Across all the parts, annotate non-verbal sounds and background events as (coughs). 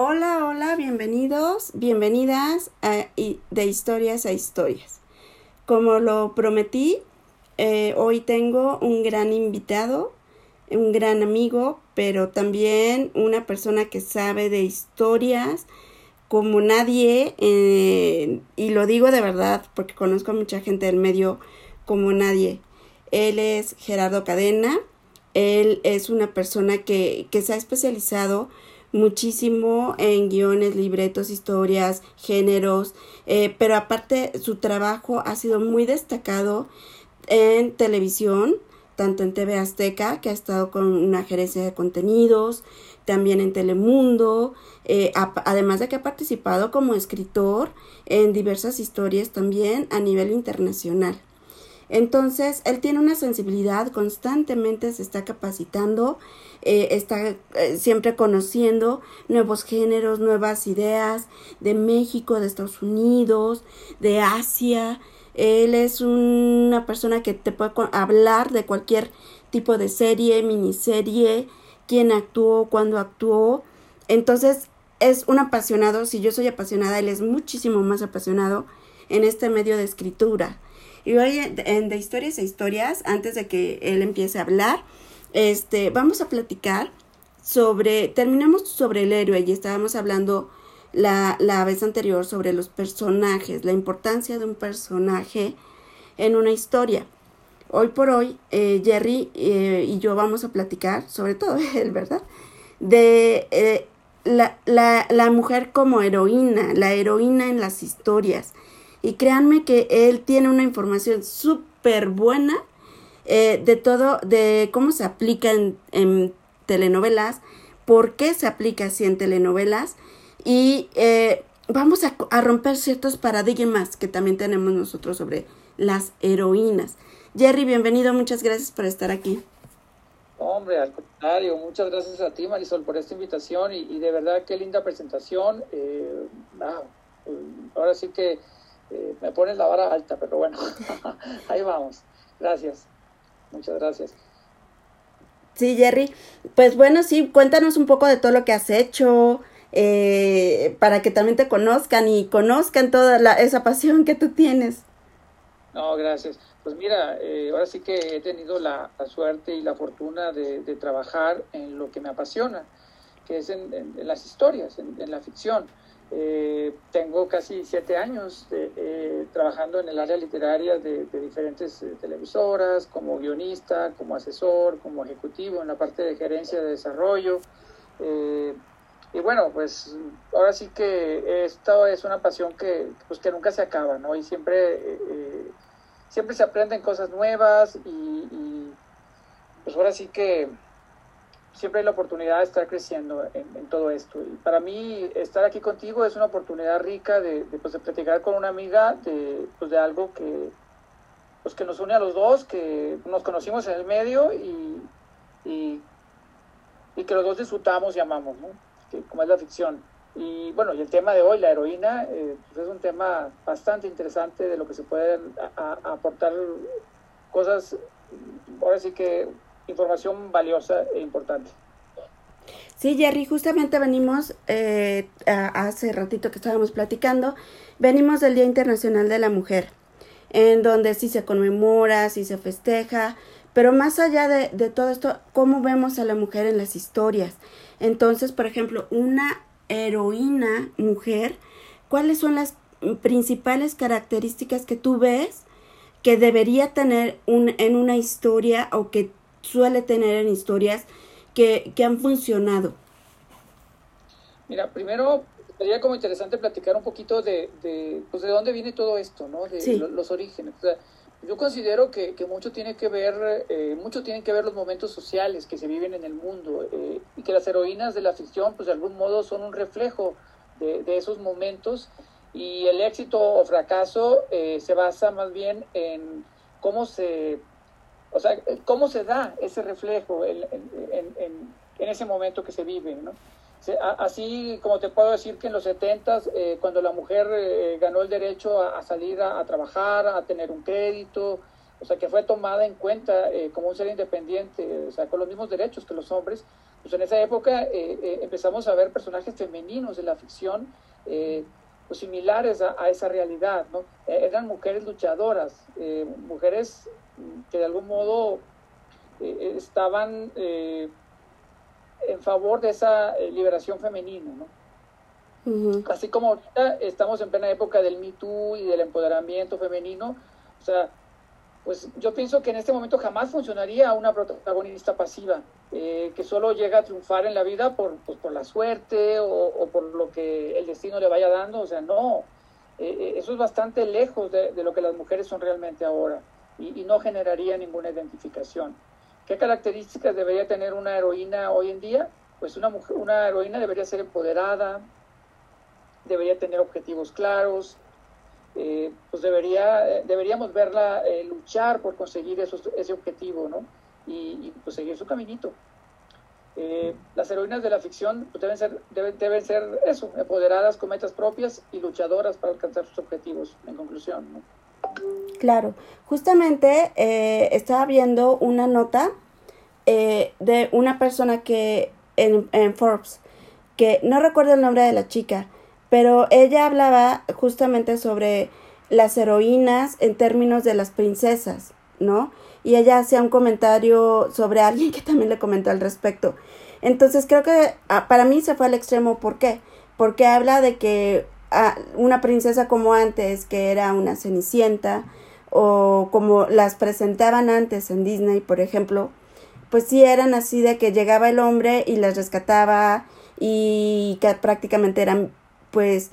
Hola, hola, bienvenidos, bienvenidas a, de historias a historias. Como lo prometí, eh, hoy tengo un gran invitado, un gran amigo, pero también una persona que sabe de historias como nadie, eh, y lo digo de verdad porque conozco a mucha gente del medio como nadie. Él es Gerardo Cadena, él es una persona que, que se ha especializado muchísimo en guiones, libretos, historias, géneros, eh, pero aparte su trabajo ha sido muy destacado en televisión, tanto en TV Azteca, que ha estado con una gerencia de contenidos, también en Telemundo, eh, además de que ha participado como escritor en diversas historias también a nivel internacional. Entonces, él tiene una sensibilidad, constantemente se está capacitando, eh, está eh, siempre conociendo nuevos géneros, nuevas ideas de México, de Estados Unidos, de Asia. Él es una persona que te puede hablar de cualquier tipo de serie, miniserie, quién actuó, cuándo actuó. Entonces, es un apasionado, si yo soy apasionada, él es muchísimo más apasionado en este medio de escritura. Y hoy en, de historias e historias, antes de que él empiece a hablar, este, vamos a platicar sobre, terminamos sobre el héroe y estábamos hablando la, la vez anterior sobre los personajes, la importancia de un personaje en una historia. Hoy por hoy, eh, Jerry eh, y yo vamos a platicar, sobre todo (laughs) él, ¿verdad? De eh, la, la, la mujer como heroína, la heroína en las historias. Y créanme que él tiene una información súper buena eh, de todo, de cómo se aplica en, telenovelas, por qué se aplica así en telenovelas y eh, vamos a, a, romper ciertos paradigmas que también tenemos nosotros sobre las heroínas. Jerry, bienvenido, muchas gracias por estar aquí. Hombre, al contrario, muchas gracias a ti, Marisol, por esta invitación y, de verdad qué linda presentación. Eh, ahora sí que eh, me pones la vara alta, pero bueno, (laughs) ahí vamos. Gracias, muchas gracias. Sí, Jerry. Pues bueno, sí, cuéntanos un poco de todo lo que has hecho, eh, para que también te conozcan y conozcan toda la, esa pasión que tú tienes. No, gracias. Pues mira, eh, ahora sí que he tenido la, suerte y la fortuna de, trabajar en lo que me apasiona, que es en, las historias, en la ficción. Eh, tengo casi siete años eh, trabajando en el área literaria de, diferentes eh, televisoras, como guionista, como asesor, como ejecutivo en la parte de gerencia de desarrollo. y bueno, pues ahora sí que esto es una pasión que, pues, que nunca se acaba, ¿no? Y siempre, siempre se aprenden cosas nuevas y, y pues ahora sí que siempre hay la oportunidad de estar creciendo en, todo esto. Y para mí estar aquí contigo es una oportunidad rica de, de, pues, de platicar con una amiga de, pues, de algo que, pues, que nos une a los dos, que nos conocimos en el medio y, y, que los dos disfrutamos y amamos, ¿no? que, como es la ficción. Y bueno, y el tema de hoy, la heroína, eh, pues, es un tema bastante interesante de lo que se pueden aportar cosas, ahora sí que información valiosa e importante. Sí, Jerry, justamente venimos, eh, hace ratito que estábamos platicando, venimos del Día Internacional de la Mujer, en donde sí se conmemora, sí se festeja, pero más allá de, todo esto, ¿cómo vemos a la mujer en las historias? Entonces, por ejemplo, una heroína mujer, ¿cuáles son las principales características que tú ves que debería tener un, en una historia o que suele tener en historias que, han funcionado? Mira, primero sería como interesante platicar un poquito de, de, pues de dónde viene todo esto, ¿no? De los orígenes. yo considero que, mucho tiene que ver, eh, mucho tienen que ver los momentos sociales que se viven en el mundo eh, y que las heroínas de la ficción, pues de algún modo son un reflejo de, de esos momentos y el éxito o fracaso eh, se basa más bien en cómo se o sea, cómo se da ese reflejo en, ese momento que se vive, ¿no? Así como te puedo decir que en los 70 eh, cuando la mujer eh, ganó el derecho a, salir a, trabajar, a tener un crédito, o sea, que fue tomada en cuenta eh, como un ser independiente, o sea, con los mismos derechos que los hombres, pues en esa época empezamos a ver personajes femeninos de la ficción pues, similares a, esa realidad, ¿no? eran mujeres luchadoras, mujeres que de algún modo estaban en favor de esa liberación femenina, ¿no? Así como ahorita estamos en plena época del Me Too y del empoderamiento femenino, o sea, pues yo pienso que en este momento jamás funcionaría una protagonista pasiva, eh, que solo llega a triunfar en la vida por, pues, por la suerte o, por lo que el destino le vaya dando, o sea, no, eh, eh, eso es bastante lejos de, lo que las mujeres son realmente ahora y, y no generaría ninguna identificación. ¿Qué características debería tener una heroína hoy en día? Pues una, mujer, una heroína debería ser empoderada, debería tener objetivos claros, eh, pues debería, deberíamos verla eh, luchar por conseguir ese objetivo, ¿no? Y, pues seguir su caminito. Eh, las heroínas de la ficción pues, deben, ser, deben, ser eso, empoderadas con metas propias y luchadoras para alcanzar sus objetivos, en conclusión, ¿no? Claro, justamente estaba viendo una nota de una persona que en, en Forbes, que no recuerdo el nombre de la chica, pero ella hablaba justamente sobre las heroínas en términos de las princesas, ¿no? Y ella hacía un comentario sobre alguien que también le comentó al respecto. Entonces creo que ah, para mí se fue al extremo. ¿Por qué? Porque habla de que ah, una princesa como antes, que era una cenicienta, o como las presentaban antes en Disney, por ejemplo, pues sí eran así de que llegaba el hombre y las rescataba y que prácticamente eran pues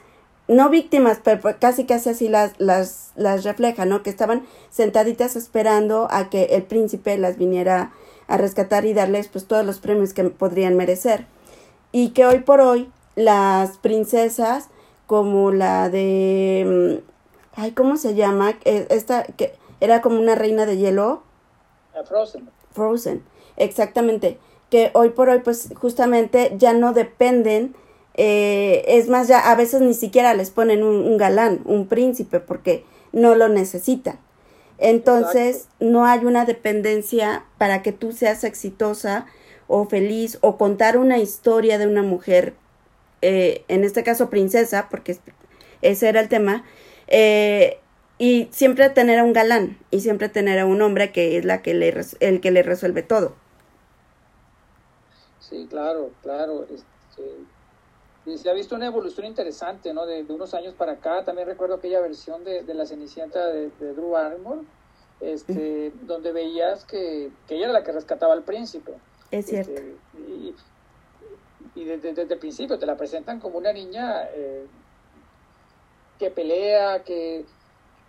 no víctimas, pero pues, casi casi así las, las, las refleja, ¿no? Que estaban sentaditas esperando a que el príncipe las viniera a rescatar y darles pues todos los premios que podrían merecer. Y que hoy por hoy las princesas como la de mm, ay, ¿cómo se llama? E, esta que era como una reina de hielo. Frozen. Frozen, exactamente. Que hoy por hoy pues justamente ya no dependen eh, es más, ya a veces ni siquiera les ponen un, galán, un príncipe, porque no lo necesitan. Entonces, no hay una dependencia para que tú seas exitosa o feliz o contar una historia de una mujer, eh, en este caso princesa, porque ese era el tema, eh, y siempre tener a un galán y siempre tener a un hombre que es la que le, el que le resuelve todo. Sí, claro, claro. Este, se ha visto una evolución interesante, ¿no? De, unos años para acá. También recuerdo aquella versión de, la Cenicienta de, Drew Barrymore, este, donde veías que, ella era la que rescataba al príncipe. Es cierto. Este, y, desde, el principio te la presentan como una niña eh, que pelea, que,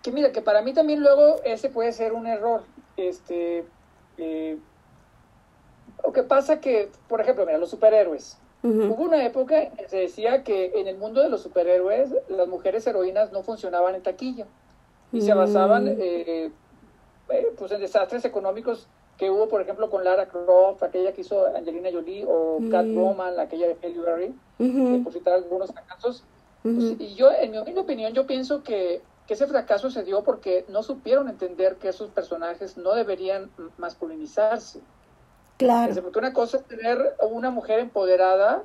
que mira, que para mí también luego ese puede ser un error. Este, eh, lo que pasa que, por ejemplo, mira, los superhéroes. Hubo una época en que se decía que en el mundo de los superhéroes las mujeres heroínas no funcionaban en taquilla y se basaban mm. eh, eh, pues en desastres económicos que hubo, por ejemplo, con Lara Croft, aquella que hizo Angelina Jolie, o mm. Catwoman, aquella de Halle Berry, eh, por citar algunos fracasos. Pues, y yo, en mi opinión, yo pienso que, que ese fracaso se dio porque no supieron entender que esos personajes no deberían masculinizarse. Claro. Porque una cosa es tener una mujer empoderada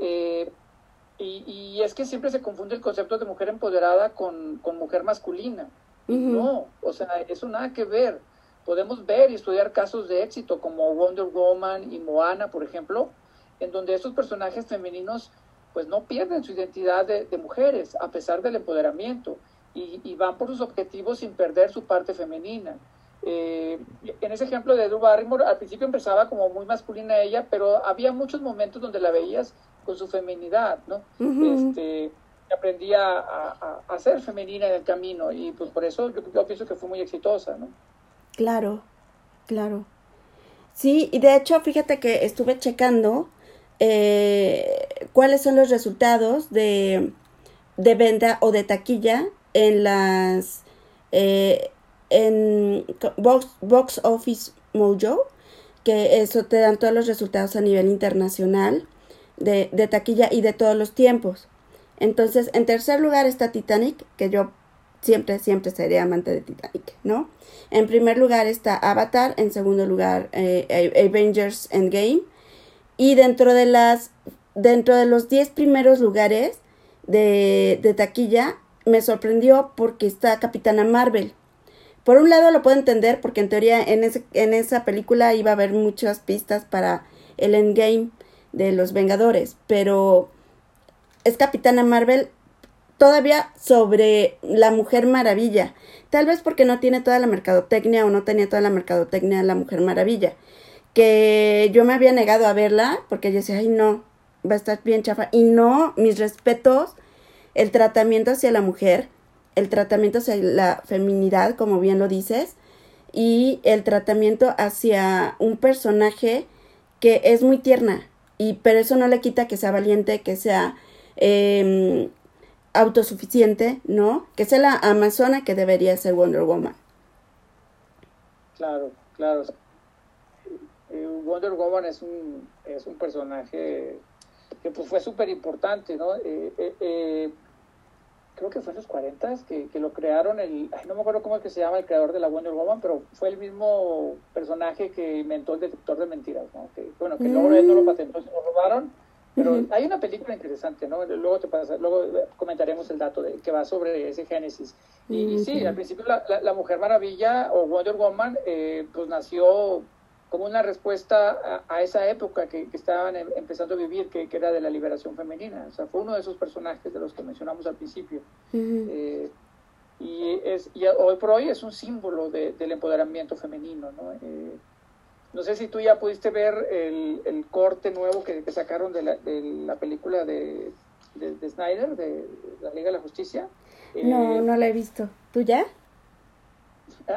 eh, y, es que siempre se confunde el concepto de mujer empoderada con, mujer masculina. No, o sea, eso nada que ver. Podemos ver y estudiar casos de éxito como Wonder Woman y Moana, por ejemplo, en donde esos personajes femeninos pues no pierden su identidad de, mujeres a pesar del empoderamiento y, y, van por sus objetivos sin perder su parte femenina. Eh, en ese ejemplo de Drew Barrymore, al principio empezaba como muy masculina ella, pero había muchos momentos donde la veías con su feminidad, ¿no? este, aprendía a, a, ser femenina en el camino y pues por eso yo, pienso que fue muy exitosa, ¿no? Claro, claro. Sí, y de hecho, fíjate que estuve checando eh, cuáles son los resultados de, de venta o de taquilla en las eh, en Box, Box Office Mojo, que eso te dan todos los resultados a nivel internacional de, de taquilla y de todos los tiempos. Entonces, en tercer lugar está Titanic, que yo siempre, siempre seré amante de Titanic, ¿no? En primer lugar está Avatar, en segundo lugar eh, Avengers Endgame, Y dentro de las dentro de los 10 primeros lugares de, de taquilla me sorprendió porque está Capitana Marvel. Por un lado lo puedo entender porque en teoría en, ese, en esa película iba a haber muchas pistas para el endgame de los Vengadores, pero es Capitana Marvel todavía sobre la Mujer Maravilla. Tal vez porque no tiene toda la mercadotecnia o no tenía toda la mercadotecnia la Mujer Maravilla. Que yo me había negado a verla porque yo decía, ay no, va a estar bien chafa. Y no, mis respetos, el tratamiento hacia la mujer, el tratamiento hacia la feminidad, como bien lo dices, y el tratamiento hacia un personaje que es muy tierna. Y pero eso no le quita que sea valiente, que sea eh, autosuficiente, ¿no? Que sea la amazona que debería ser Wonder Woman. Claro, claro. Eh, Wonder Woman es un, es un personaje que pues, fue súper importante, ¿no? Eh, eh, creo que fue en los 40 que, que lo crearon, el, no me acuerdo cómo es que se llama el creador de la Wonder Woman, pero fue el mismo personaje que inventó el detector de mentiras, ¿no? Que, bueno, que luego él no lo patentó, se lo robaron, pero hay una película interesante, ¿no? Luego te pasa, luego comentaremos el dato de, que va sobre ese génesis. Y, sí, al principio la, la, Mujer Maravilla o Wonder Woman eh, pues nació como una respuesta a, esa época que, estaban em, empezando a vivir, que, era de la liberación femenina. O sea, fue uno de esos personajes de los que mencionamos al principio. Eh, y, es, y hoy por hoy es un símbolo del empoderamiento femenino, ¿no? Eh, no sé si tú ya pudiste ver el, el corte nuevo que, sacaron de la, de la película de, de, Snyder, de la Liga de la Justicia. No, eh, no la he visto. ¿Tú ya?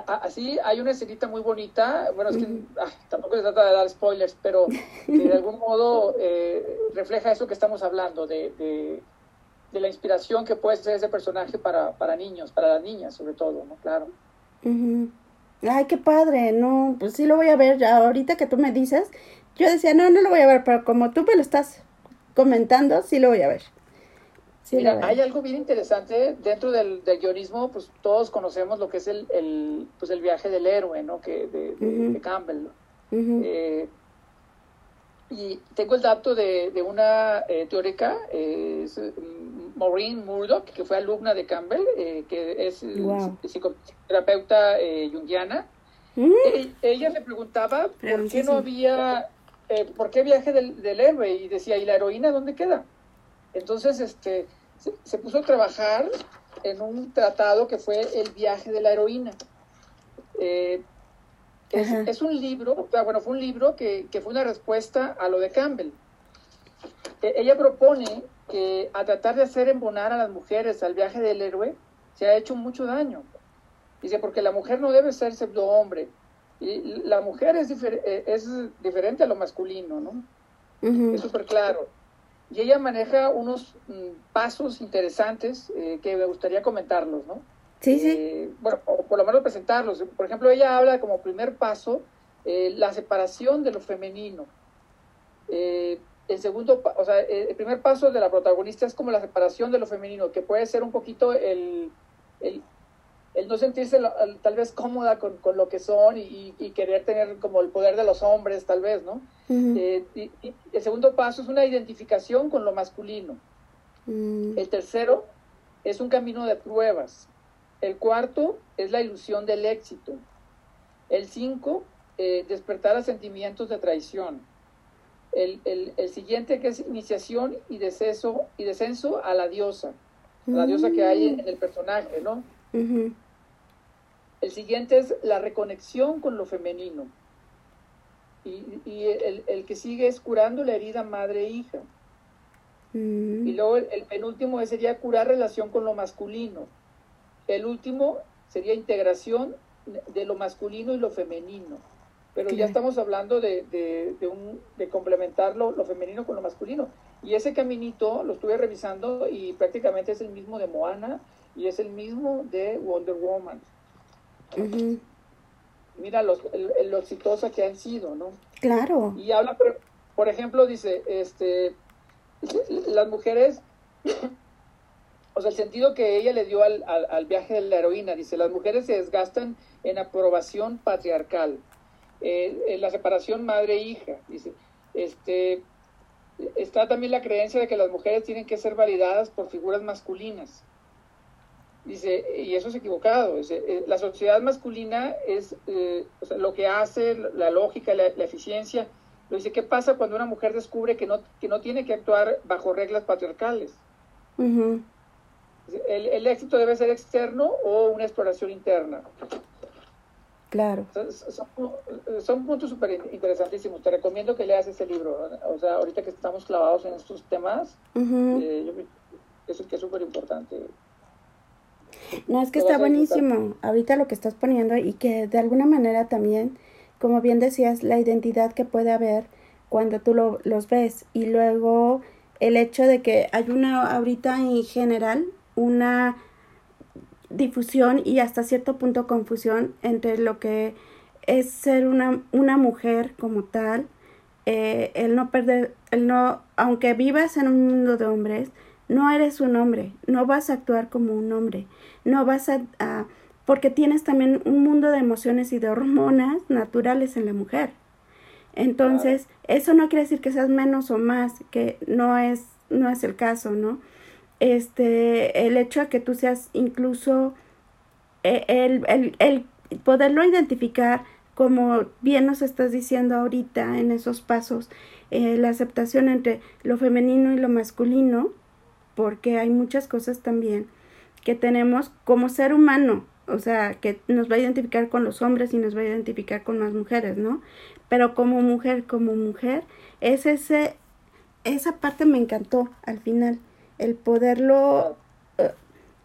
Así hay una escenita muy bonita, bueno, es que ah, tampoco se trata de dar spoilers, pero de (laughs) algún modo eh, refleja eso que estamos hablando, de, de, la inspiración que puede ser ese personaje para, para niños, para las niñas sobre todo, ¿no? Claro. Ay, qué padre, no, pues sí lo voy a ver, ya ahorita que tú me dices, yo decía, no, no lo voy a ver, pero como tú me lo estás comentando, sí lo voy a ver. Mira, hay algo bien interesante dentro del, del, guionismo, pues todos conocemos lo que es el, el, pues, el viaje del héroe, ¿no? Que, de, Campbell. Eh, y tengo el dato de, de una eh, teórica, eh, Maureen Murdoch, que fue alumna de Campbell, eh, que es psicoterapeuta junguiana. Mm. Ella me preguntaba por qué no había, por qué viaje del, del, héroe, y decía, ¿y la heroína dónde queda? Entonces, este, se, puso a trabajar en un tratado que fue El viaje de la heroína. Es, un libro, bueno, fue un libro que, fue una respuesta a lo de Campbell. E, ella propone que a tratar de hacer embonar a las mujeres al viaje del héroe se ha hecho mucho daño. Dice, porque la mujer no debe ser pseudo hombre. Y la mujer es, eh, es diferente a lo masculino, ¿no? Es súper claro. Y ella maneja unos mm, pasos interesantes eh, que me gustaría comentarlos, ¿no? Sí, sí. Eh, bueno, o por lo menos presentarlos. Por ejemplo, ella habla como primer paso eh, la separación de lo femenino. Eh, el segundo, o sea, el primer paso de la protagonista es como la separación de lo femenino, que puede ser un poquito el, el, no sentirse tal vez cómoda con, con, lo que son y, querer tener como el poder de los hombres, tal vez, ¿no? y, el segundo paso es una identificación con lo masculino. Mm. El tercero es un camino de pruebas. El cuarto es la ilusión del éxito. El cinco, eh, despertar a sentimientos de traición. El, siguiente que es iniciación y descenso, y descenso a la diosa, la diosa que hay en el personaje, ¿no? El siguiente es la reconexión con lo femenino. Y, el, que sigue es curando la herida madre-hija. Y luego el, el penúltimo sería curar relación con lo masculino. El último sería integración de lo masculino y lo femenino. Pero ya estamos hablando de, de, un, de complementar lo, femenino con lo masculino. Y ese caminito lo estuve revisando y prácticamente es el mismo de Moana y es el mismo de Wonder Woman. Mira lo, exitosa que han sido, ¿no? Claro. Y habla, por, por ejemplo, dice, este, las mujeres (coughs) o sea, el sentido que ella le dio al, al, viaje de la heroína, dice, las mujeres se desgastan en aprobación patriarcal, eh, en la separación madre-hija, dice, este, está también la creencia de que las mujeres tienen que ser validadas por figuras masculinas. Dice, y eso es equivocado. Eh, la sociedad masculina es eh, lo que hace, la lógica, la, eficiencia. Lo dice, ¿qué pasa cuando una mujer descubre que no, que no tiene que actuar bajo reglas patriarcales? el, el, éxito debe ser externo o una exploración interna. Claro. Son, puntos súper interesantísimos. Te recomiendo que leas ese libro. O sea, ahorita que estamos clavados en estos temas, eh, yo, es que es súper importante. No, es que está buenísimo. Ahorita lo que estás poniendo y que de alguna manera también, como bien decías, la identidad que puede haber cuando tú lo, los ves y luego el hecho de que hay una ahorita en general una difusión y hasta cierto punto confusión entre lo que es ser una, una mujer como tal, eh, el no perder, el no, aunque vivas en un mundo de hombres, no eres un hombre, no vas a actuar como un hombre, no vas a, porque tienes también un mundo de emociones y de hormonas naturales en la mujer. Entonces, eso no quiere decir que seas menos o más, que no es, no es el caso, ¿no? Este, el hecho de que tú seas incluso eh, el, el, el poderlo identificar como bien nos estás diciendo ahorita en esos pasos, eh, la aceptación entre lo femenino y lo masculino, porque hay muchas cosas también que tenemos como ser humano, o sea, que nos va a identificar con los hombres y nos va a identificar con las mujeres, ¿no? Pero como mujer, como mujer, es ese, esa parte me encantó al final, el poderlo eh,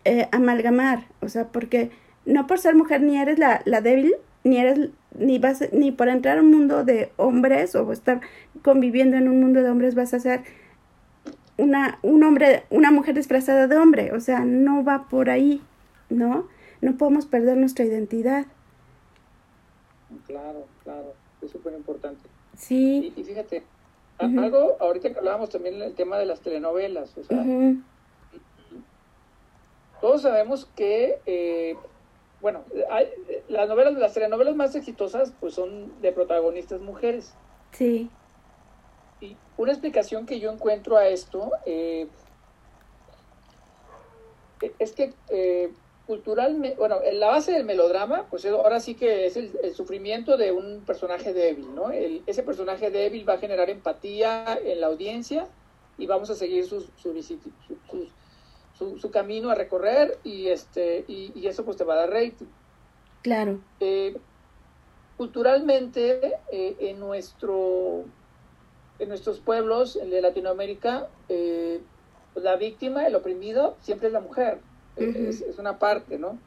eh, amalgamar, o sea, porque no por ser mujer ni eres la, la débil, ni eres ni vas ni por entrar a un mundo de hombres o estar conviviendo en un mundo de hombres vas a ser una un hombre, una mujer disfrazada de hombre, o sea, no va por ahí, ¿no? No podemos perder nuestra identidad. Claro, claro, es súper importante. Sí. y fíjate, algo, ahorita que hablábamos también del tema de las telenovelas, o sea, todos sabemos que, eh, bueno, hay, las novelas, las telenovelas más exitosas, pues son de protagonistas mujeres. Sí. Y una explicación que yo encuentro a esto eh, es que eh, culturalmente, bueno, la base del melodrama, pues ahora sí que es el, sufrimiento de un personaje débil, ¿no? ese personaje débil va a generar empatía en la audiencia y vamos a seguir su, su, su, camino a recorrer y, este, y, eso pues te va a dar rating. Claro. Eh, culturalmente, eh, en, nuestro, en nuestros pueblos de Latinoamérica, eh, la víctima, el oprimido, siempre es la mujer es, una parte, ¿no?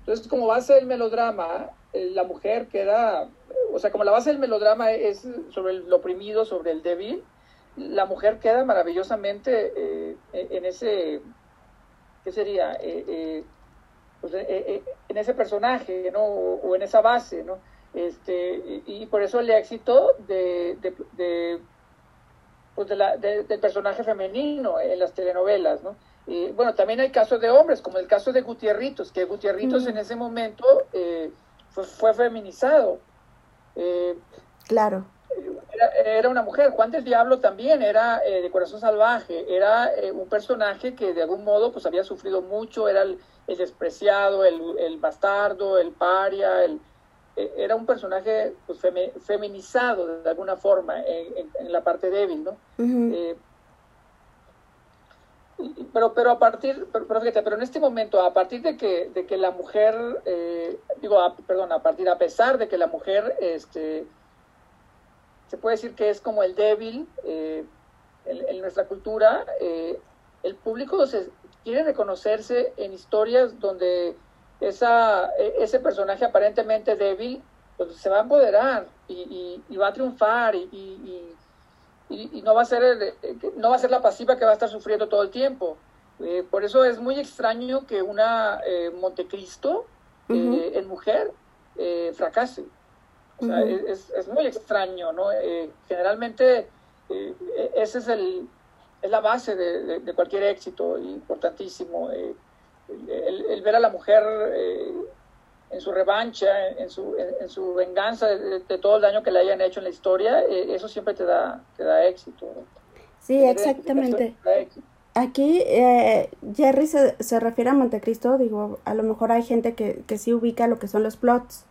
Entonces, como base del melodrama, eh, la mujer queda, o sea, como la base del melodrama es sobre el oprimido, sobre el débil, la mujer queda maravillosamente eh, en ese, ¿qué sería? Eh, pues, en ese personaje, ¿no? O, en esa base, ¿no? Este, y, por eso el éxito de, pues del personaje femenino en las telenovelas, ¿no? Bueno, también hay casos de hombres, como el caso de Gutierritos, que Gutierritos en ese momento eh, fue, feminizado. Eh, claro. Era, una mujer. Juan del Diablo también era eh, de corazón salvaje, era un personaje que de algún modo pues había sufrido mucho, era el, despreciado, el, bastardo, el paria, el, era un personaje pues, feminizado de alguna forma en, la parte débil, ¿no? Pero pero a partir pero, fíjate pero en este momento a partir de que de que la mujer eh, digo perdón a partir a pesar de que la mujer este se puede decir que es como el débil eh, en, nuestra cultura eh, el público se quiere reconocerse en historias donde esa e, ese personaje aparentemente débil pues, se va a empoderar y, y, va a triunfar y y, no va a ser eh, no va a ser la pasiva que va a estar sufriendo todo el tiempo. Eh, por eso es muy extraño que una eh, Montecristo en mujer fracase. O sea, es, es, muy extraño, ¿no? generalmente ese es el es la base de, de, cualquier éxito importantísimo. El, el, ver a la mujer en su revancha, en, su, en, su venganza de, todo el daño que le hayan hecho en la historia, eh, eso siempre te da, te da éxito. Sí, exactamente. Aquí eh, Jerry se, se, refiere a Montecristo, digo, a lo mejor hay gente que, que sí ubica lo que son los plots.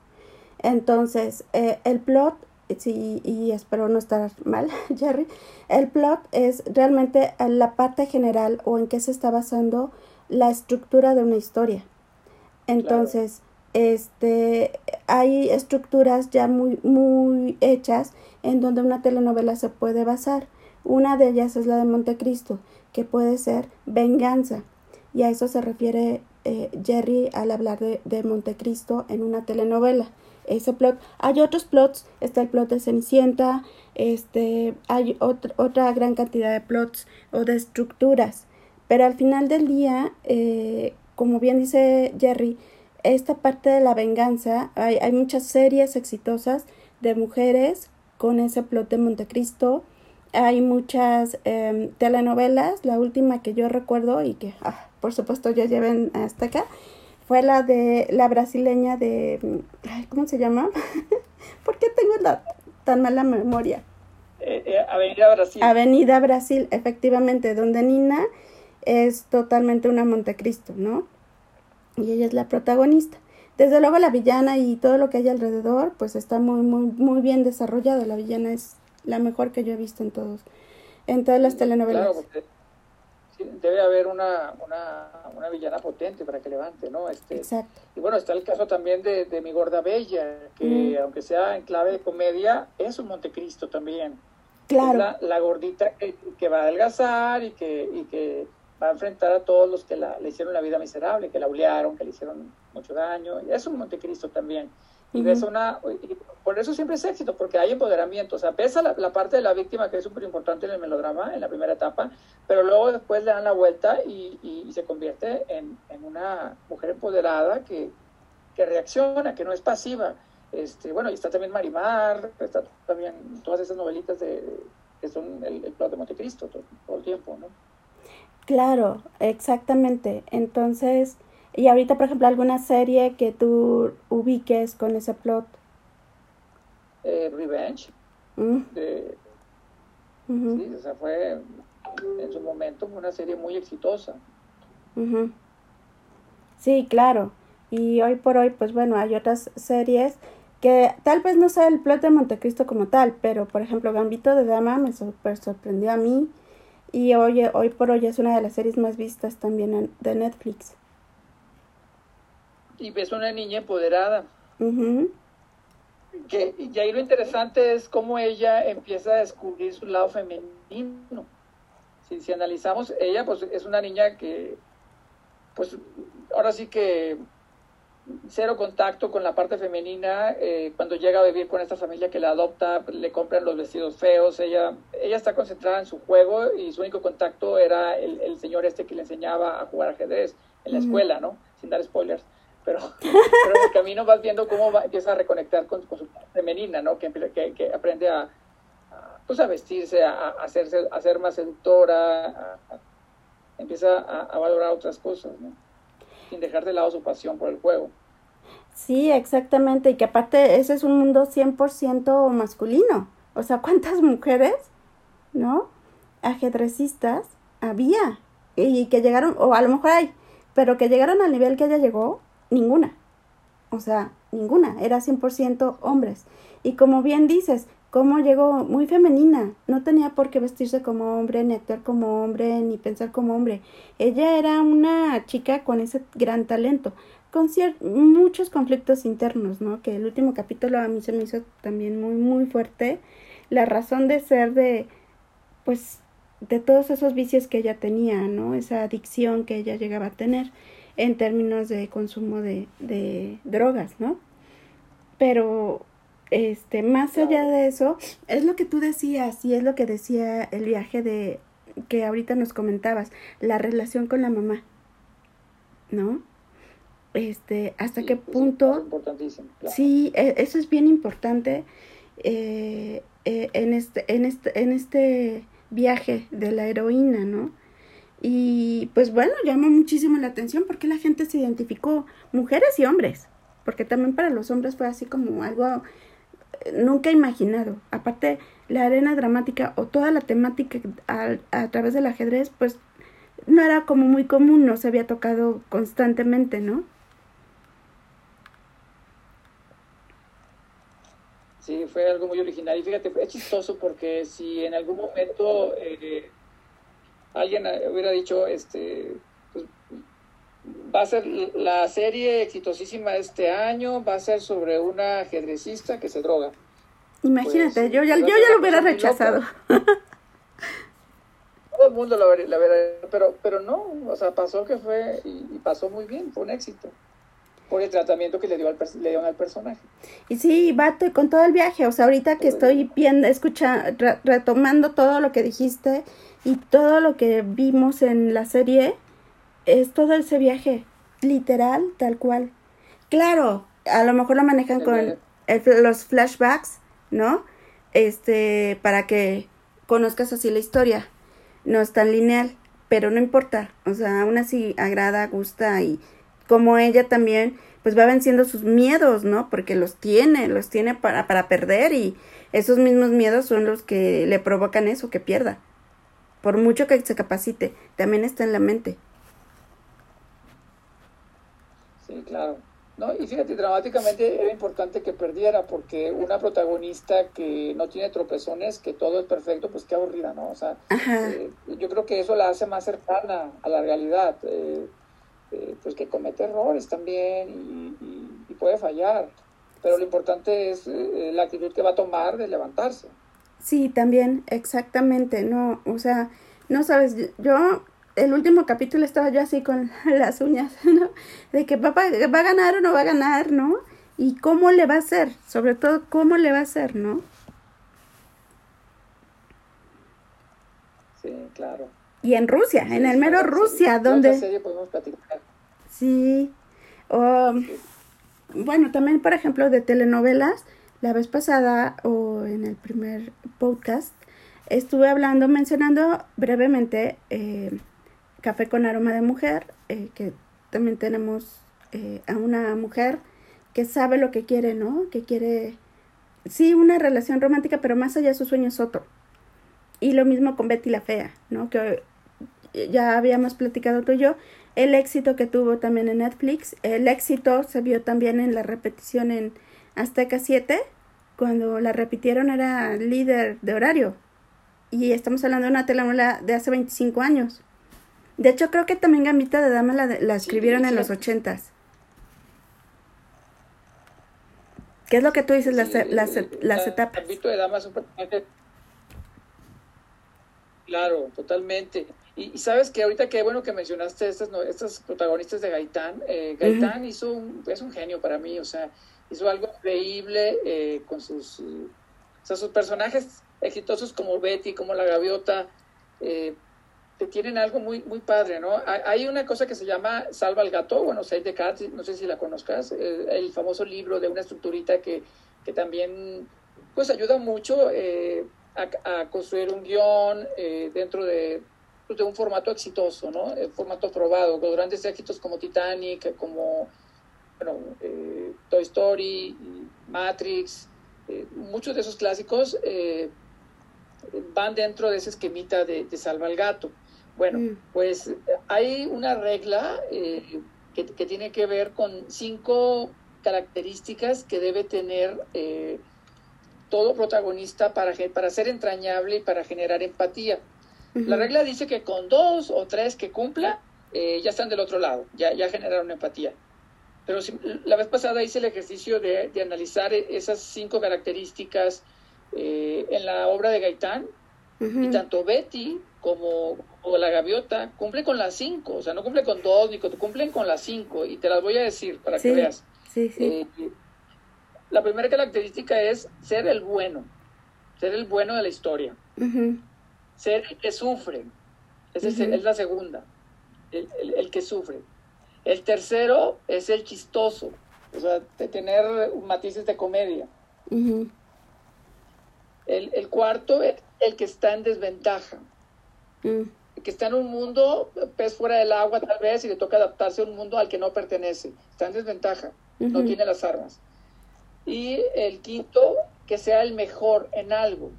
Entonces, eh, el plot, sí, y espero no estar mal, (laughs) Jerry, el plot es realmente la parte general o en qué se está basando la estructura de una historia. Entonces, este, hay estructuras ya muy, muy hechas en donde una telenovela se puede basar. Una de ellas es la de Montecristo, que puede ser venganza. Y a eso se refiere eh, Jerry al hablar de, de, Montecristo en una telenovela. Ese plot. Hay otros plots, está el plot de Cenicienta, este, hay otra gran cantidad de plots o de estructuras. Pero al final del día, eh, como bien dice Jerry, esta parte de la venganza, hay, hay muchas series exitosas de mujeres con ese plot de Montecristo. Hay muchas em, telenovelas, la última que yo recuerdo y que ah, por supuesto ya lleven hasta acá, fue la de la brasileña de, ¿cómo se llama? (laughs) ¿Por qué tengo la, tan mala memoria? Eh, eh, Avenida Brasil. Avenida Brasil, efectivamente, donde Nina es totalmente una Montecristo, ¿no? Y ella es la protagonista. Desde luego la villana y todo lo que hay alrededor, pues está muy, muy, muy bien desarrollado. La villana es la mejor que yo he visto en todos, en todas las telenovelas. Claro, debe haber una, una, una, villana potente para que levante, ¿no? Este, Exacto. Y bueno, está el caso también de, de Mi Gorda Bella, que aunque sea en clave de comedia, es un Montecristo también. Claro. la, la, gordita que, que, va a adelgazar y que, y que va a enfrentar a todos los que la, le hicieron la vida miserable, que la olearon, que le hicieron mucho daño. Y es un Montecristo también. Y ves una, por eso siempre es éxito, porque hay empoderamiento. O sea, pesa la, parte de la víctima que es súper importante en el melodrama, en la primera etapa, pero luego después le dan la vuelta y, y, se convierte en, en, una mujer empoderada que, que, reacciona, que no es pasiva. Este, bueno, y está también Marimar, está también todas esas novelitas de, que son el, el plot de Montecristo todo, todo el tiempo, ¿no? Claro, exactamente. Entonces, y ahorita, por ejemplo, alguna serie que tú ubiques con ese plot. Eh, Revenge. Mm. De, Sí, o sea, fue en su momento una serie muy exitosa. Sí, claro. Y hoy por hoy, pues bueno, hay otras series que tal vez no sea el plot de Montecristo como tal, pero por ejemplo, Gambito de Dama me super sorprendió a mí y hoy, hoy por hoy es una de las series más vistas también de Netflix. Y ves una niña empoderada. que, y ahí lo interesante es cómo ella empieza a descubrir su lado femenino. Si, si analizamos, ella pues es una niña que, pues ahora sí que cero contacto con la parte femenina. Eh, cuando llega a vivir con esta familia que la adopta, le compran los vestidos feos. Ella, ella está concentrada en su juego y su único contacto era el, señor este que le enseñaba a jugar ajedrez en la escuela, ¿no? Sin dar spoilers. Pero, (laughs) pero en el camino vas viendo cómo empieza a reconectar con, su parte femenina, ¿no? Que, que, aprende a, pues a vestirse, a, hacerse, a ser más seductora, empieza a, valorar otras cosas, ¿no? Sin dejar de lado su pasión por el juego. Sí, exactamente, y que aparte ese es un mundo 100% masculino. O sea, ¿cuántas mujeres, no? Ajedrecistas había y que llegaron, o a lo mejor hay, pero que llegaron al nivel que ella llegó, ninguna. O sea, ninguna, era 100% hombres. Y como bien dices, cómo llegó muy femenina, no tenía por qué vestirse como hombre, ni actuar como hombre, ni pensar como hombre. Ella era una chica con ese gran talento, con muchos conflictos internos, ¿no? Que el último capítulo a mí se me hizo también muy, muy fuerte. La razón de ser de, pues, de todos esos vicios que ella tenía, ¿no? Esa adicción que ella llegaba a tener en términos de consumo de, de drogas, ¿no? Pero este, más allá de eso, es lo que tú decías y es lo que decía el viaje de que ahorita nos comentabas, la relación con la mamá, ¿no? Este, hasta qué punto... Sí, e, eso es bien importante eh, eh, en, este, en, este, en este viaje de la heroína, ¿no? Y pues bueno, llama muchísimo la atención porque la gente se identificó, mujeres y hombres, porque también para los hombres fue así como algo nunca imaginado. Aparte, la arena dramática o toda la temática a, través del ajedrez, pues no era como muy común, no se había tocado constantemente, ¿no? Sí, fue algo muy original. Y fíjate, fue chistoso porque si en algún momento eh, alguien hubiera dicho, este, va a ser la serie exitosísima este año, va a ser sobre una ajedrecista que se droga. Imagínate, pues, yo, ya, yo ya lo hubiera rechazado. (laughs) Todo el mundo lo la pero, pero no, o sea, pasó que fue, y pasó muy bien, fue un éxito por el tratamiento que le, dio al, le dieron al personaje. Y sí, va con todo el viaje, o sea, ahorita que estoy viendo, escucha, retomando todo lo que dijiste y todo lo que vimos en la serie, es todo ese viaje, literal, tal cual. Claro, a lo mejor lo manejan con los flashbacks, ¿no? Este, para que conozcas así la historia. No es tan lineal, pero no importa, o sea, aún así agrada, gusta y como ella también pues va venciendo sus miedos, ¿no? Porque los tiene, los tiene para, para perder y esos mismos miedos son los que le provocan eso, que pierda. Por mucho que se capacite, también está en la mente. Sí, claro. No, y fíjate, dramáticamente era importante que perdiera, porque una protagonista que no tiene tropezones, que todo es perfecto, pues qué aburrida, ¿no? O sea, eh, yo creo que eso la hace más cercana a la realidad. Eh, eh, pues que comete errores también y, puede fallar. Pero lo importante es la actitud que va a tomar de levantarse. Sí, también, exactamente, no, o sea, no sabes, yo el último capítulo estaba yo así con (laughs) las uñas, (laughs) ¿no? De que papá va a ganar o no va a ganar, ¿no? Y cómo le va a hacer, sobre todo cómo le va a hacer, ¿no? Sí, claro. Y en Rusia, en el mero Rusia, donde... Sí. bueno, también, por ejemplo, de telenovelas, la vez pasada o en el primer podcast, estuve hablando, mencionando brevemente eh, Café con aroma de mujer, eh, que también tenemos eh, a una mujer que sabe lo que quiere, ¿no? Que quiere, sí, una relación romántica, pero más allá de su sueño es otro. Y lo mismo con Betty la Fea, ¿no? Que ya habíamos platicado tú y yo, el éxito que tuvo también en Netflix, el éxito se vio también en la repetición en Azteca 7, cuando la repitieron era líder de horario. Y estamos hablando de una telenovela de hace 25 años. De hecho, creo que también Gambita de Dama la, la escribieron en los ochentas. ¿Qué es lo que tú dices, las, las, las etapas? Gambito de Dama es un Claro, totalmente. Y, sabes que ahorita qué bueno que mencionaste estas, estas protagonistas de Gaitán. Eh, Gaitán hizo un, es un genio para mí, o sea, hizo algo increíble eh, con sus, o sea, sus personajes exitosos como Betty, como la gaviota, eh, que tienen algo muy, muy padre, ¿no? Hay una cosa que se llama Salva al gato, bueno, Save the Cat, no sé si la conozcas, el famoso libro de una estructurita que, que también, pues, ayuda mucho a, a, construir un guion dentro de de un formato exitoso, ¿no? El formato probado, con grandes éxitos como Titanic, como bueno, eh, Toy Story, Matrix, eh, muchos de esos clásicos eh, van dentro de ese esquemita de, Salva al Gato. Bueno, mm. pues hay una regla que, que, tiene que ver con cinco características que debe tener todo protagonista para, para ser entrañable y para generar empatía. La regla dice que con dos o tres que cumpla, eh, ya están del otro lado, ya, ya generaron empatía. Pero si, la vez pasada hice el ejercicio de, de analizar esas cinco características eh, en la obra de Gaitán, y tanto Betty como, la gaviota cumple con las cinco, o sea, no cumple con dos, ni con, cumplen con las cinco, y te las voy a decir para que veas. Eh, la primera característica es ser el bueno, ser el bueno de la historia ser el que sufre. Esa es, la segunda, el, que sufre. El tercero es el chistoso, o sea, de tener matices de comedia. el, cuarto es el que está en desventaja. Mm. El que está en un mundo, pez fuera del agua tal vez, y le toca adaptarse a un mundo al que no pertenece. Está en desventaja. no tiene las armas. Y el quinto, que sea el mejor en algo.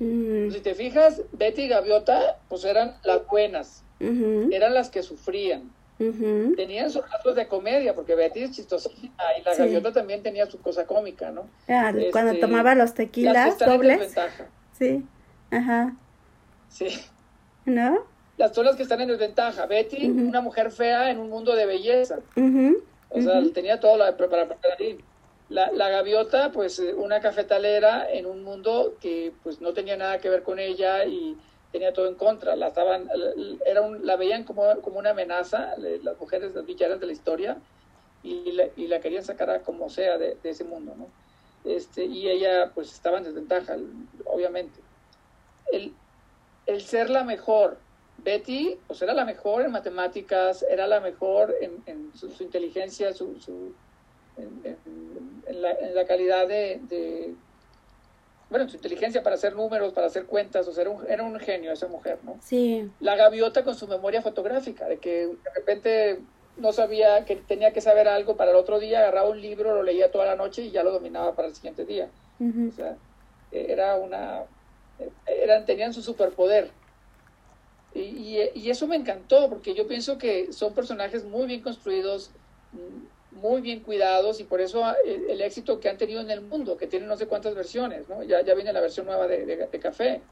Mm. Si te fijas, Betty y Gaviota, pues eran las buenas, eran las que sufrían. Tenían sus rasgos de comedia, porque Betty es chistosita y la Sí. Gaviota también tenía su cosa cómica, ¿no? Ah, Cuando Este, tomaba los tequilas dobles. Sí. Ajá. Sí. ¿No? Las que están en desventaja. Betty, una mujer fea en un mundo de belleza. O sea, tenía todo la, para ahí. La, la gaviota, pues eh, una cafetalera en un mundo que pues no tenía nada que ver con ella y tenía todo en contra. La estaban, era un, la veían como, como una amenaza, las mujeres, las villanas de la historia, y la, y la querían sacar a como sea de, de ese mundo, ¿no? Este, y ella pues estaba en desventaja, obviamente. El, el ser la mejor, Betty, pues era la mejor en matemáticas, era la mejor en, en su, su inteligencia, su, su- en, la, en la calidad de, de- bueno, en su inteligencia para hacer números, para hacer cuentas, o sea, era un, era un genio esa mujer, ¿no? Sí. La gaviota con su memoria fotográfica, de que de repente no sabía que tenía que saber algo para el otro día, agarraba un libro, lo leía toda la noche y ya lo dominaba para el siguiente día. O sea, era una, eran, tenían su superpoder. Y, y, y eso me encantó, porque yo pienso que son personajes muy bien construidos, mm, muy bien cuidados, y por eso el, el éxito que han tenido en el mundo, que tienen no sé cuántas versiones, ¿no? Ya, ya viene la versión nueva de, de, de Café.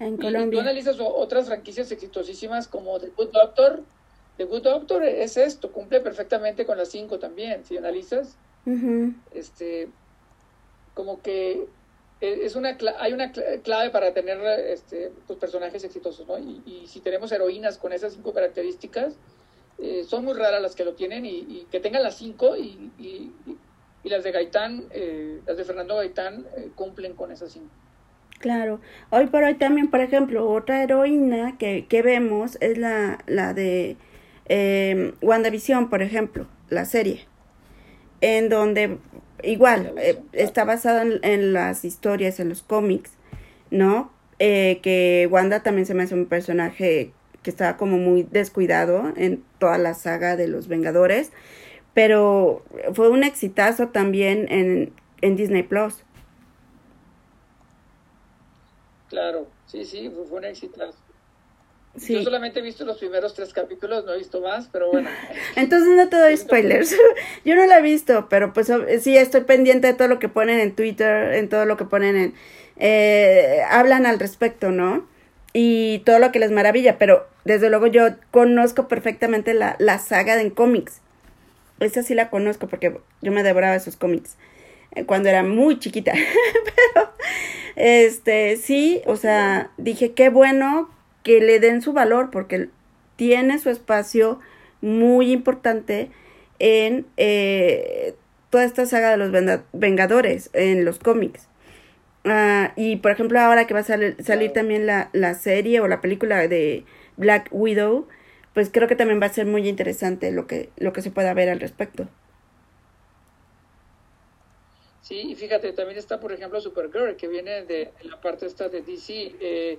En Y, y tú Colombia. analizas otras franquicias exitosísimas como The Good Doctor. The Good Doctor es esto, cumple perfectamente con las cinco también. Si analizas, Ujú. este, como que es una hay una cla- clave para tener este, pues, personajes exitosos, ¿no? Y, si tenemos heroínas con esas cinco características, eh, son muy raras las que lo tienen y, que tengan las cinco y, las de Gaitán, eh, las de Fernando Gaitán eh, cumplen con esas cinco. Claro. Hoy por hoy también, por ejemplo, otra heroína que, que vemos es la, la de eh, WandaVision, por ejemplo, la serie. En donde igual eh, está basada en, en las historias, en los cómics, ¿no? Eh, que Wanda también se me hace un personaje que estaba como muy descuidado en toda la saga de los Vengadores, pero fue un exitazo también en, en Disney Plus. Claro, sí, sí, fue, un éxito. Sí. Yo solamente he visto los primeros tres capítulos, no he visto más, pero bueno. (laughs) Entonces no te doy spoilers. (laughs) Yo no la he visto, pero pues ob- sí estoy pendiente de todo lo que ponen en Twitter, en todo lo que ponen en... eh, hablan al respecto, ¿no? Y todo lo que les maravilla, pero desde luego yo conozco perfectamente la, la saga de en cómics. Esa sí la conozco porque yo me devoraba esos cómics eh, cuando era muy chiquita. (laughs) pero, este, sí, o sea, dije qué bueno que le den su valor porque tiene su espacio muy importante en eh, toda esta saga de los Vengadores, en los cómics. Ah, y por ejemplo, ahora que va a salir también la, la serie o la película de Black Widow, pues creo que también va a ser muy interesante lo que, lo que se pueda ver al respecto. Sí, y fíjate, también está, por ejemplo, Supergirl, que viene de la parte esta de DC. Eh,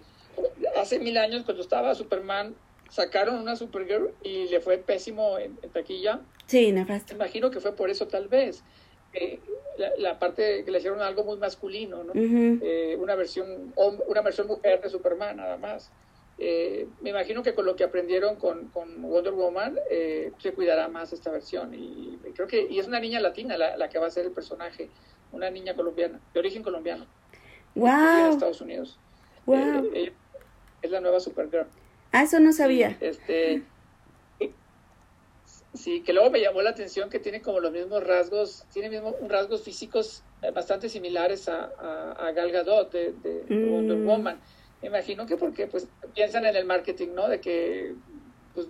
hace mil años, cuando estaba Superman, sacaron una Supergirl y le fue pésimo en, en taquilla. Sí, nefasto. Imagino que fue por eso, tal vez. Eh, la, la parte que le hicieron algo muy masculino, ¿no? Eh, una versión una versión mujer de Superman, nada más. Eh, me imagino que con lo que aprendieron con, con Wonder Woman eh, se cuidará más esta versión y creo que y es una niña latina la, la que va a ser el personaje una niña colombiana de origen colombiano Wow, Estados Unidos wow. Eh, es la nueva Supergirl Ah, eso no sabía. y, este sí que luego me llamó la atención que tiene como los mismos rasgos tiene mismo rasgos físicos eh, bastante similares a, a, a Gal Gadot de, de- de Wonder Mm. Woman me imagino que porque pues piensan en el marketing no de que pues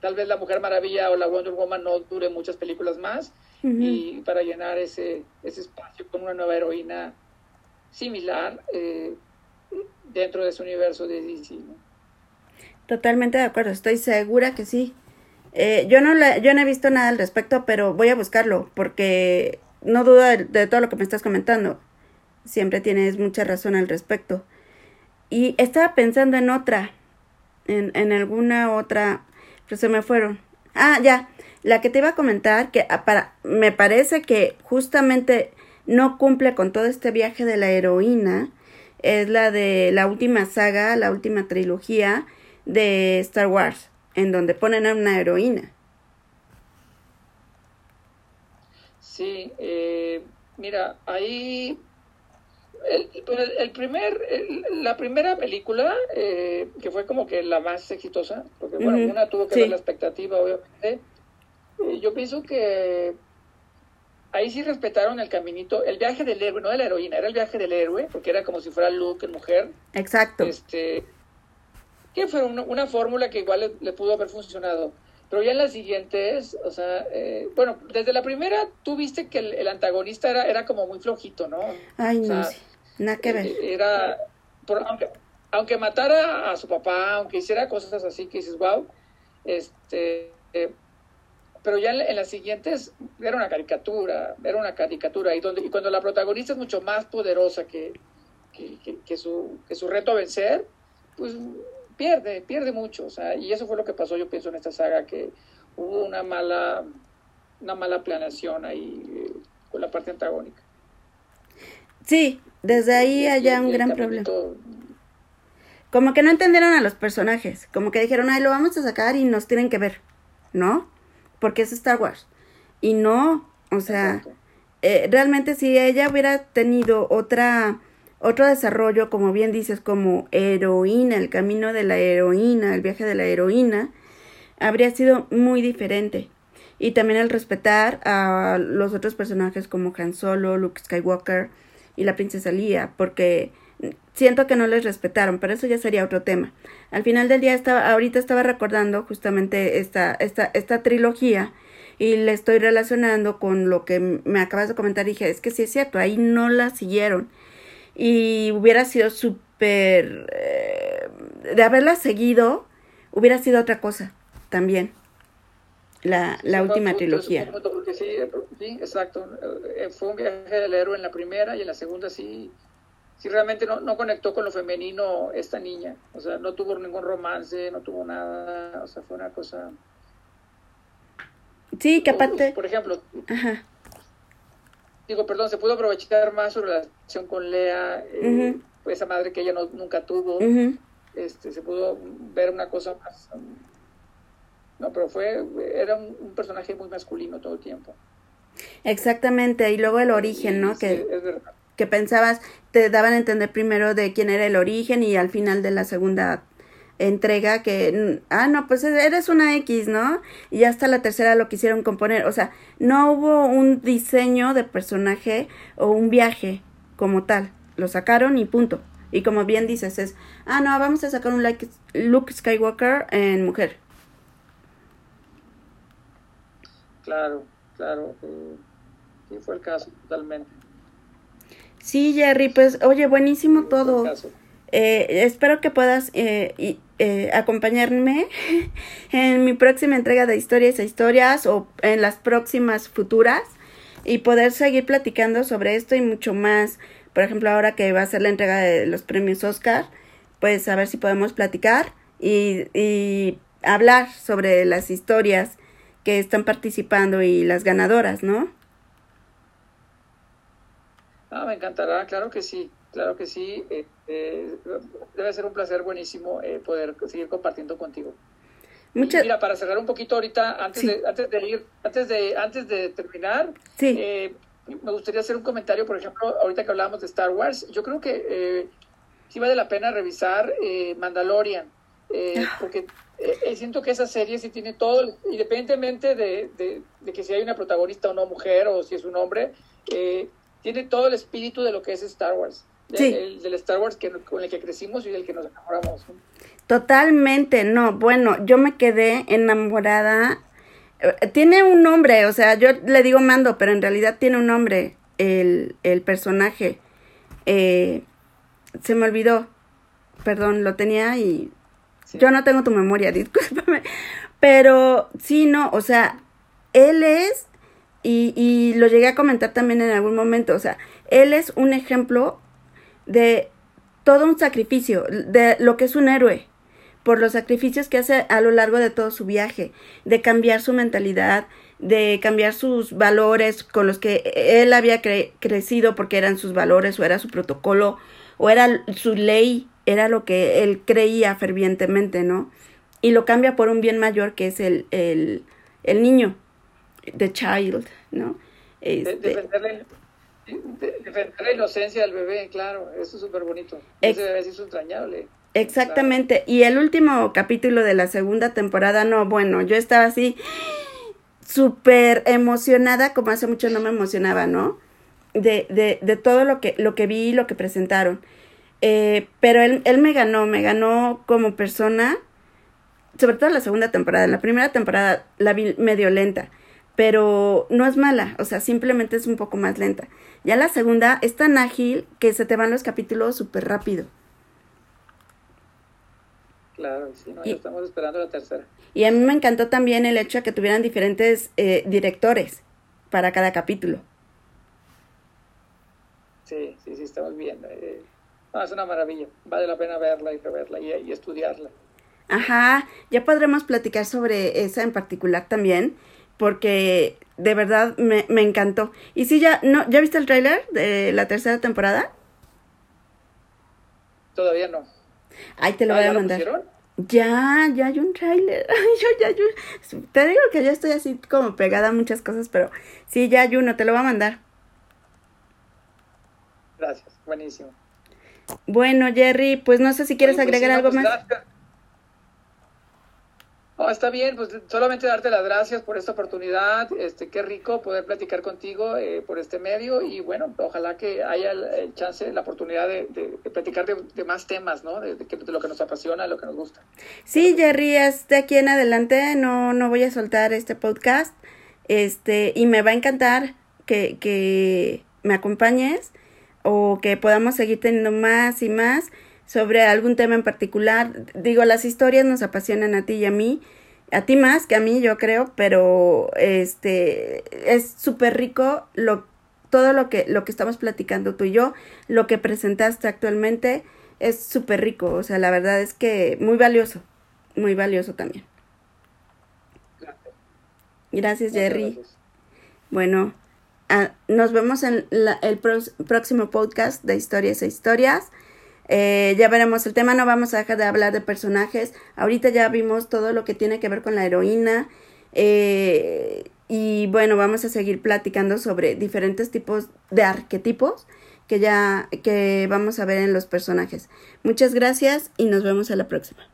tal vez la Mujer Maravilla o la Wonder Woman no dure muchas películas más y para llenar ese, ese espacio con una nueva heroína similar eh, dentro de ese universo de. Totalmente de acuerdo, estoy segura que sí. Eh, yo no la, yo no he visto nada al respecto, pero voy a buscarlo porque no dudo de, todo lo que me estás comentando. Siempre tienes mucha razón al respecto. Y estaba pensando en otra, en, en alguna otra, pero se me fueron. Ah, ya. La que te iba a comentar, que ah, para, me parece que justamente no cumple con todo este viaje de la heroína, es la de la última saga, la última trilogía de Star Wars, en donde ponen a una heroína. Sí, eh, mira, ahí el, primer, la primera película, eh, que fue como que la más exitosa, porque bueno, una tuvo que ver la expectativa, obviamente. Eh, yo pienso que ahí sí respetaron el caminito, el viaje del héroe, no de la heroína, era el viaje del héroe, porque era como si fuera Luke en mujer. Exacto. Este, que fue una, fórmula que igual le, pudo haber funcionado. Pero ya en las siguientes, o sea, eh, bueno, desde la primera tú viste que el, antagonista era, era como muy flojito, ¿no? Ay, no, nada que ver. Eh, era, aunque, aunque matara a su papá, aunque hiciera cosas así que dices, wow, este, eh, pero ya en, las siguientes era una caricatura, era una caricatura, y, donde, y cuando la protagonista es mucho más poderosa que, que, su, que su reto a vencer, pues pierde, pierde mucho, o sea, y eso fue lo que pasó, yo pienso, en esta saga, que hubo una mala, una mala planeación ahí eh, con la parte antagónica. Sí, desde ahí haya un gran problema. Como que no entendieron a los personajes, como que dijeron, ay, lo vamos a sacar y nos tienen que ver, ¿no? Porque es Star Wars. Y no, o sea, eh, realmente si ella hubiera tenido otra otro desarrollo, como bien dices, como heroína, el camino de la heroína, el viaje de la heroína, habría sido muy diferente. Y también el respetar a los otros personajes como Han Solo, Luke Skywalker y la princesa Leia, porque siento que no les respetaron, pero eso ya sería otro tema. Al final del día estaba, ahorita estaba recordando justamente esta, esta, esta trilogía y le estoy relacionando con lo que me acabas de comentar. Y dije, es que sí es cierto, ahí no la siguieron. Y hubiera sido súper... Eh, de haberla seguido, hubiera sido otra cosa también. La, la última trilogía. Sí, sí, exacto. Eh, fue un viaje del héroe en la primera y en la segunda sí si realmente no, no conectó con lo femenino esta niña. O sea, no tuvo ningún romance, no tuvo nada. O sea, fue una cosa... Sí, que aparte... Por ejemplo, digo, perdón, se pudo aprovechar más su relación con Lea, eh, esa madre que ella no, nunca tuvo. este, se pudo ver una cosa más... Um, no, pero fue, era un, personaje muy masculino todo el tiempo. Exactamente, y luego el origen, ¿no? que, es verdad que pensabas, te daban a entender primero de quién era el origen y al final de la segunda entrega que, ah, no, pues eres una X, ¿no? Y hasta la tercera lo quisieron componer. O sea, no hubo un diseño de personaje o un viaje como tal. Lo sacaron y punto. Y como bien dices, es, ah, no, vamos a sacar un Luke Skywalker en mujer. Claro, claro. Eh, sí fue el caso, totalmente. Sí, Jerry, pues oye, buenísimo todo. Eh, espero que puedas eh, eh, acompañarme (laughs) en mi próxima entrega de historias e historias o en las próximas futuras y poder seguir platicando sobre esto y mucho más. Por ejemplo, ahora que va a ser la entrega de los premios Oscar, pues a ver si podemos platicar y, y hablar sobre las historias que están participando y las ganadoras, ¿no? Ah, me encantará, claro que sí, claro que sí. Eh, eh, debe ser un placer buenísimo eh, poder seguir compartiendo contigo. mira, para cerrar un poquito ahorita, antes, de, antes de ir, antes de, antes de terminar, me gustaría hacer un comentario, por ejemplo, ahorita que hablábamos de Star Wars, yo creo que sí vale la pena revisar Mandalorian, ah. porque siento que esa serie sí tiene todo, independientemente de, de, de, que si hay una protagonista o no mujer o si es un hombre, eh, tiene todo el espíritu de lo que es Star Wars. del Star Wars que, con el que crecimos y del que nos enamoramos. Totalmente, no. Bueno, yo me quedé enamorada. Eh, tiene un nombre, o sea, yo le digo Mando, pero en realidad tiene un nombre el, el personaje. Eh, se me olvidó. Perdón, lo tenía y yo no tengo tu memoria, (laughs) discúlpame. Pero sí, no, o sea, él es y, y lo llegué a comentar también en algún momento, o sea, él es un ejemplo de todo un sacrificio, de lo que es un héroe, por los sacrificios que hace a lo largo de todo su viaje, de cambiar su mentalidad, de cambiar sus valores con los que él había crecido porque eran sus valores o era su protocolo o era su ley, era lo que él creía fervientemente, ¿no? Y lo cambia por un bien mayor que es el, el, el niño, the child, ¿no? Este, defenderle, la inocencia del bebé, claro, eso es súper bonito. Ese bebé es entrañable. Exactamente. Y el último capítulo de la segunda temporada, no, bueno, yo estaba así súper emocionada, como hace mucho no me emocionaba, ¿no? De, de, de todo lo que, lo que vi y lo que presentaron. Eh, pero él, él me ganó, me ganó como persona, sobre todo la segunda temporada. En la primera temporada la vi medio lenta, pero no es mala, o sea, simplemente es un poco más lenta. Ya la segunda es tan ágil que se te van los capítulos súper rápido. Claro, sí, no, ya estamos esperando la tercera. Y a mí me encantó también el hecho de que tuvieran diferentes eh, directores para cada capítulo. Sí, sí, sí, estamos viendo. Eh, es una maravilla. Vale la pena verla y reverla y, y, estudiarla. Ajá, ya podremos platicar sobre esa en particular también, porque de verdad me, me encantó. Y sí, ya, no, ¿ya viste el tráiler de la tercera temporada? Todavía no. Ahí te lo voy a mandar. Ya, ya hay un tráiler. (laughs) yo ya, yo, te digo que ya estoy así como pegada a muchas cosas, pero sí, ya hay uno, te lo voy a mandar. Gracias, buenísimo. Bueno, Jerry, pues no sé si quieres pues agregar algo pues más. Oh, está bien, pues solamente darte las gracias por esta oportunidad. Este, qué rico poder platicar contigo eh, por este medio y bueno, ojalá que haya el, chance, la oportunidad de, platicar de, más temas, ¿no? De, de, lo que nos apasiona, de lo que nos gusta. Sí, Jerry, de aquí en adelante no, no voy a soltar este podcast, este, y me va a encantar que, que me acompañes o que podamos seguir teniendo más y más sobre algún tema en particular. Digo, las historias nos apasionan a ti y a mí, a ti más que a mí, yo creo, pero este es súper rico lo todo lo que lo que estamos platicando tú y yo, lo que presentaste actualmente es súper rico, o sea, la verdad es que muy valioso, muy valioso también. Gracias, Jerry. Bueno, ah, nos vemos en el próximo podcast de Historias e Historias. Eh, ya veremos el tema, no vamos a dejar de hablar de personajes. Ahorita ya vimos todo lo que tiene que ver con la heroína. Eh, y bueno, vamos a seguir platicando sobre diferentes tipos de arquetipos que ya que vamos a ver en los personajes. Muchas gracias y nos vemos a la próxima.